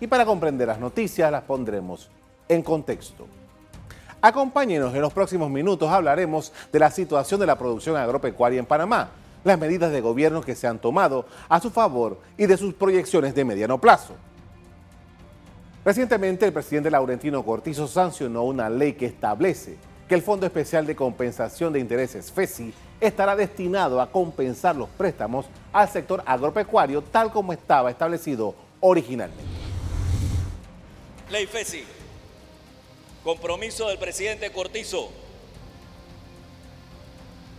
Y para comprender las noticias las pondremos en contexto. Acompáñenos en los próximos minutos, hablaremos de la situación de la producción agropecuaria en Panamá, las medidas de gobierno que se han tomado a su favor y de sus proyecciones de mediano plazo. Recientemente el presidente Laurentino Cortizo sancionó una ley que establece que el Fondo Especial de Compensación de Intereses FESI estará destinado a compensar los préstamos al sector agropecuario tal como estaba establecido originalmente. Ley FESI Compromiso del presidente Cortizo.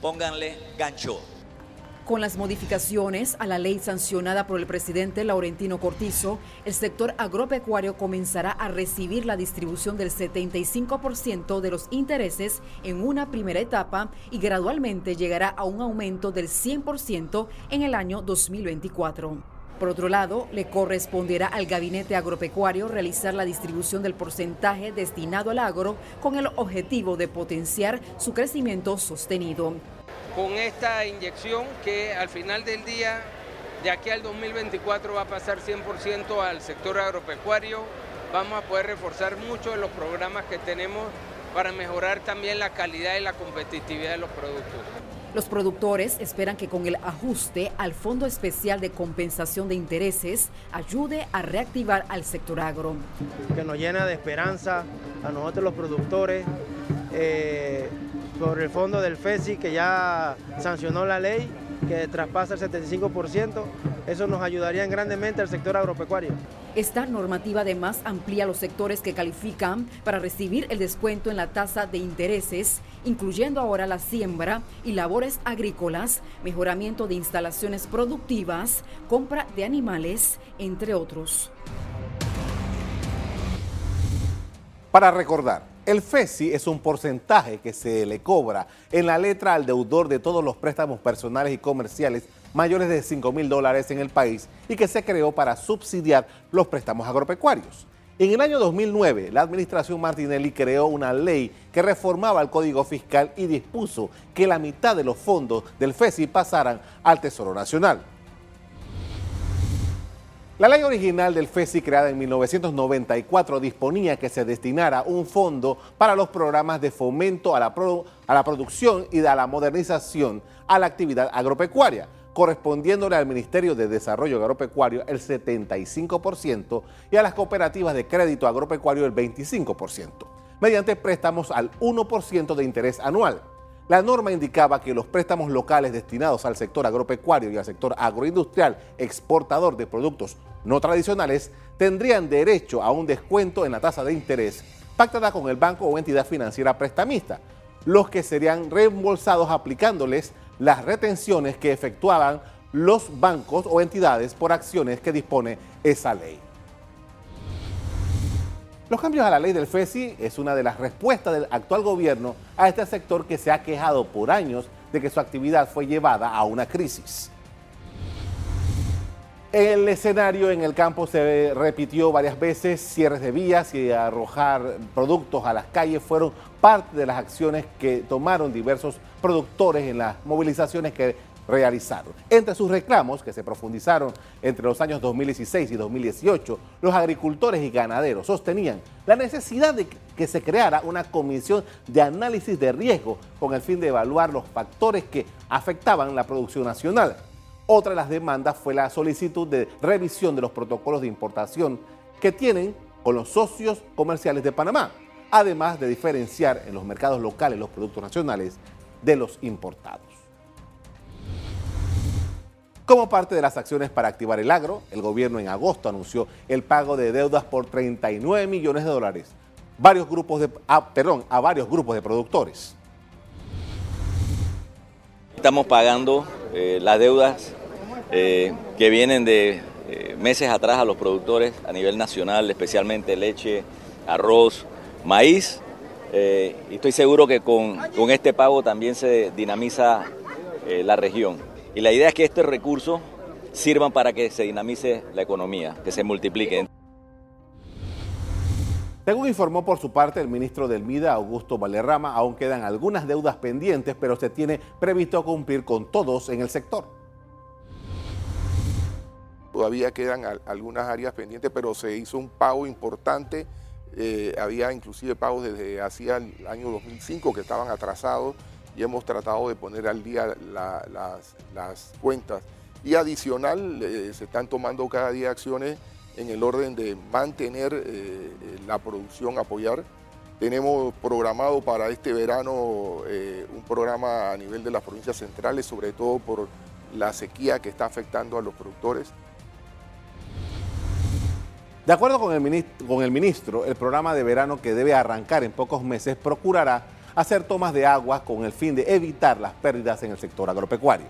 Pónganle gancho. Con las modificaciones a la ley sancionada por el presidente Laurentino Cortizo, el sector agropecuario comenzará a recibir la distribución del 75% de los intereses en una primera etapa y gradualmente llegará a un aumento del 100% en el año 2024. Por otro lado, le corresponderá al gabinete agropecuario realizar la distribución del porcentaje destinado al agro con el objetivo de potenciar su crecimiento sostenido. Con esta inyección que al final del día, de aquí al 2024 va a pasar 100% al sector agropecuario, vamos a poder reforzar muchos de los programas que tenemos para mejorar también la calidad y la competitividad de los productos. Los productores esperan que con el ajuste al Fondo Especial de Compensación de Intereses ayude a reactivar al sector agro. Que nos llena de esperanza a nosotros los productores eh, por el fondo del FESI que ya sancionó la ley que traspasa el 75%, eso nos ayudaría grandemente al sector agropecuario. Esta normativa además amplía los sectores que califican para recibir el descuento en la tasa de intereses, incluyendo ahora la siembra y labores agrícolas, mejoramiento de instalaciones productivas, compra de animales, entre otros. Para recordar, el FESI es un porcentaje que se le cobra en la letra al deudor de todos los préstamos personales y comerciales mayores de 5 mil dólares en el país y que se creó para subsidiar los préstamos agropecuarios. En el año 2009, la administración Martinelli creó una ley que reformaba el Código Fiscal y dispuso que la mitad de los fondos del FESI pasaran al Tesoro Nacional. La ley original del FESI creada en 1994 disponía que se destinara un fondo para los programas de fomento a la, a la producción y a la modernización a la actividad agropecuaria, correspondiéndole al Ministerio de Desarrollo Agropecuario el 75% y a las cooperativas de crédito agropecuario el 25%, mediante préstamos al 1% de interés anual. La norma indicaba que los préstamos locales destinados al sector agropecuario y al sector agroindustrial exportador de productos no tradicionales tendrían derecho a un descuento en la tasa de interés pactada con el banco o entidad financiera prestamista, los que serían reembolsados aplicándoles las retenciones que efectuaban los bancos o entidades por acciones que dispone esa ley. Los cambios a la ley del FESI es una de las respuestas del actual gobierno a este sector que se ha quejado por años de que su actividad fue llevada a una crisis. El escenario en el campo se repitió varias veces, cierres de vías y arrojar productos a las calles fueron parte de las acciones que tomaron diversos productores en las movilizaciones que realizaron. Entre sus reclamos, que se profundizaron entre los años 2016 y 2018, los agricultores y ganaderos sostenían la necesidad de que se creara una comisión de análisis de riesgo con el fin de evaluar los factores que afectaban la producción nacional. Otra de las demandas fue la solicitud de revisión de los protocolos de importación que tienen con los socios comerciales de Panamá, además de diferenciar en los mercados locales los productos nacionales de los importados. Como parte de las acciones para activar el agro, el gobierno en agosto anunció el pago de deudas por 39 millones de dólares varios grupos de, a, perdón, a varios grupos de productores. Estamos pagando eh, las deudas eh, que vienen de eh, meses atrás a los productores a nivel nacional, especialmente leche, arroz, maíz. Eh, y estoy seguro que con, con este pago también se dinamiza la región. Y la idea es que estos recursos sirvan para que se dinamice la economía, que se multiplique. Según informó por su parte el ministro del MIDA, Augusto Valerrama, aún quedan algunas deudas pendientes, pero se tiene previsto cumplir con todos en el sector. Todavía quedan algunas áreas pendientes, pero se hizo un pago importante. Eh, había inclusive pagos desde hacía el año 2005 que estaban atrasados y hemos tratado de poner al día las, cuentas. Y adicional, eh, se están tomando cada día acciones en el orden de mantener eh, la producción, apoyar. Tenemos programado para este verano un programa a nivel de las provincias centrales, sobre todo por la sequía que está afectando a los productores. De acuerdo con el, ministro, el programa de verano que debe arrancar en pocos meses procurará hacer tomas de agua con el fin de evitar las pérdidas en el sector agropecuario.